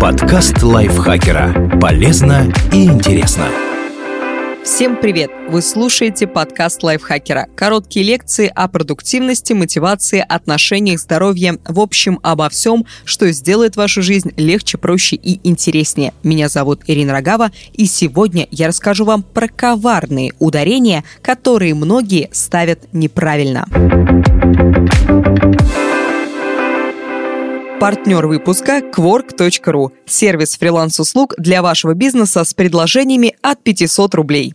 Подкаст лайфхакера. Полезно и интересно. Всем привет! Вы слушаете подкаст лайфхакера. Короткие лекции о продуктивности, мотивации, отношениях, здоровье, в общем, обо всем, что сделает вашу жизнь легче, проще и интереснее. Меня зовут Ирина Рогава, и сегодня я расскажу вам про коварные ударения, которые многие ставят неправильно. Партнер выпуска – Quark.ru – сервис фриланс-услуг для вашего бизнеса с предложениями от 500 рублей.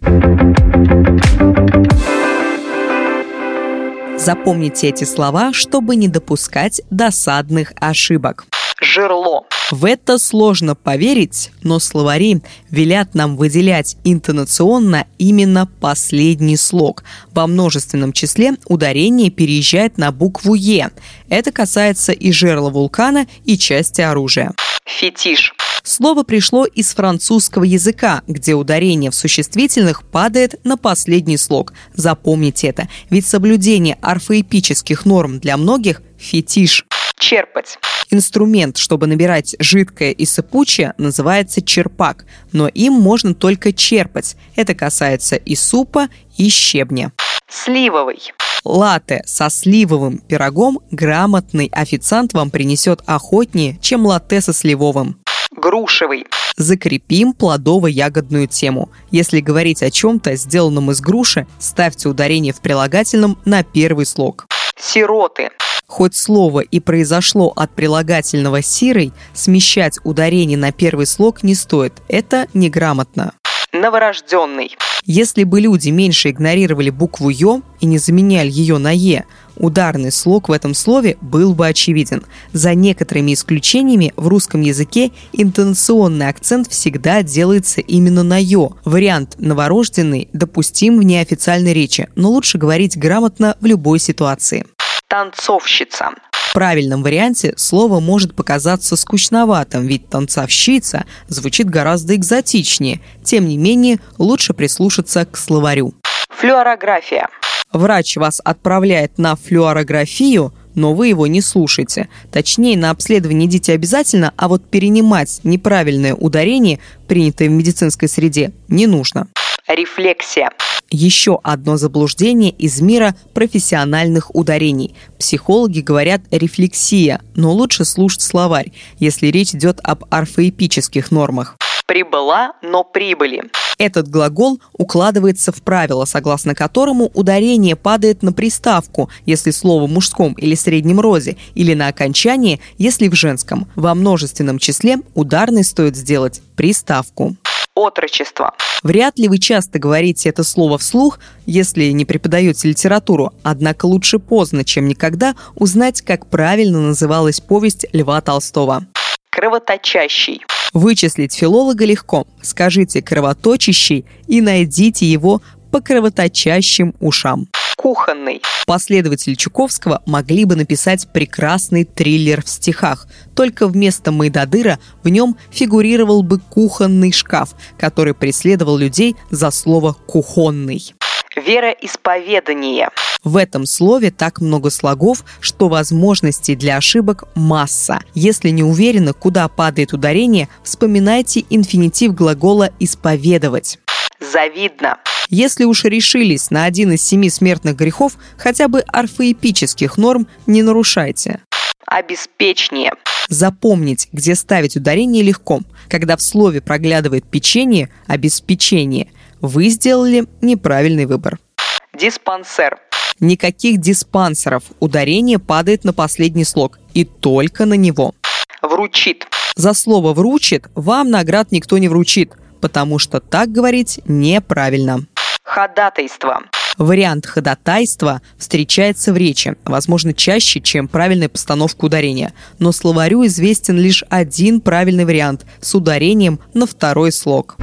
Запомните эти слова, чтобы не допускать досадных ошибок. Жерло. В это сложно поверить, но словари велят нам выделять интонационно именно последний слог. Во множественном числе ударение переезжает на букву «Е». Это касается и жерла вулкана, и части оружия. Фетиш. Слово пришло из французского языка, где ударение в существительных падает на последний слог. Запомните это, ведь соблюдение орфоэпических норм для многих – фетиш. Черпать. Инструмент, чтобы набирать жидкое и сыпучее, называется черпак, но им можно только черпать. Это касается и супа, и щебня. Сливовый. Латте со сливовым пирогом грамотный официант вам принесет охотнее, чем латте со сливовым. Грушевый. Закрепим плодово-ягодную тему. Если говорить о чем-то, сделанном из груши, ставьте ударение в прилагательном на первый слог. Сироты. Хоть слово и произошло от прилагательного «сирой», смещать ударение на первый слог не стоит. Это неграмотно. Новорожденный. Если бы люди меньше игнорировали букву «ё» и не заменяли ее на «е», ударный слог в этом слове был бы очевиден. За некоторыми исключениями в русском языке интонационный акцент всегда делается именно на «ё». Вариант «новорожденный» допустим в неофициальной речи, но лучше говорить грамотно в любой ситуации танцовщица. В правильном варианте слово может показаться скучноватым, ведь танцовщица звучит гораздо экзотичнее. Тем не менее, лучше прислушаться к словарю. Флюорография. Врач вас отправляет на флюорографию, но вы его не слушаете. Точнее, на обследование идите обязательно, а вот перенимать неправильное ударение, принятое в медицинской среде, не нужно. Рефлексия. Еще одно заблуждение из мира профессиональных ударений. Психологи говорят рефлексия, но лучше слушать словарь, если речь идет об орфоэпических нормах. Прибыла, но прибыли. Этот глагол укладывается в правило, согласно которому ударение падает на приставку, если слово в мужском или среднем роде, или на окончание, если в женском. Во множественном числе ударный стоит сделать приставку отрочество. Вряд ли вы часто говорите это слово вслух, если не преподаете литературу, однако лучше поздно, чем никогда, узнать, как правильно называлась повесть Льва Толстого. Кровоточащий. Вычислить филолога легко. Скажите «кровоточащий» и найдите его по кровоточащим ушам кухонный. Последователи Чуковского могли бы написать прекрасный триллер в стихах, только вместо Майдадыра в нем фигурировал бы кухонный шкаф, который преследовал людей за слово «кухонный». Вероисповедание. В этом слове так много слогов, что возможностей для ошибок масса. Если не уверены, куда падает ударение, вспоминайте инфинитив глагола «исповедовать». Завидно. Если уж решились на один из семи смертных грехов, хотя бы орфоэпических норм не нарушайте. Обеспечнее. Запомнить, где ставить ударение легко. Когда в слове проглядывает печенье, обеспечение, вы сделали неправильный выбор. Диспансер. Никаких диспансеров. Ударение падает на последний слог. И только на него. Вручит. За слово «вручит» вам наград никто не вручит, потому что так говорить неправильно. Ходатайство. Вариант ходатайства встречается в речи, возможно, чаще, чем правильная постановка ударения. Но словарю известен лишь один правильный вариант с ударением на второй слог.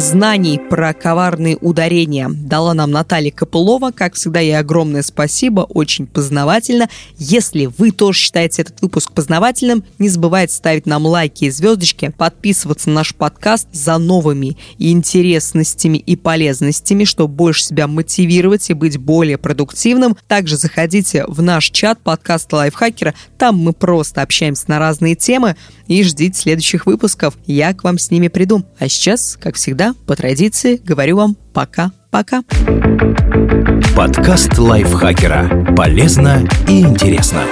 Знаний про коварные ударения дала нам Наталья Копылова. Как всегда, ей огромное спасибо, очень познавательно. Если вы тоже считаете этот выпуск познавательным, не забывайте ставить нам лайки и звездочки, подписываться на наш подкаст за новыми интересностями и полезностями, чтобы больше себя мотивировать и быть более продуктивным. Также заходите в наш чат подкаста Лайфхакера. Там мы просто общаемся на разные темы и ждите следующих выпусков. Я к вам с ними приду. А сейчас, как всегда, по традиции, говорю вам пока-пока. Подкаст Лайфхакера. Полезно и интересно.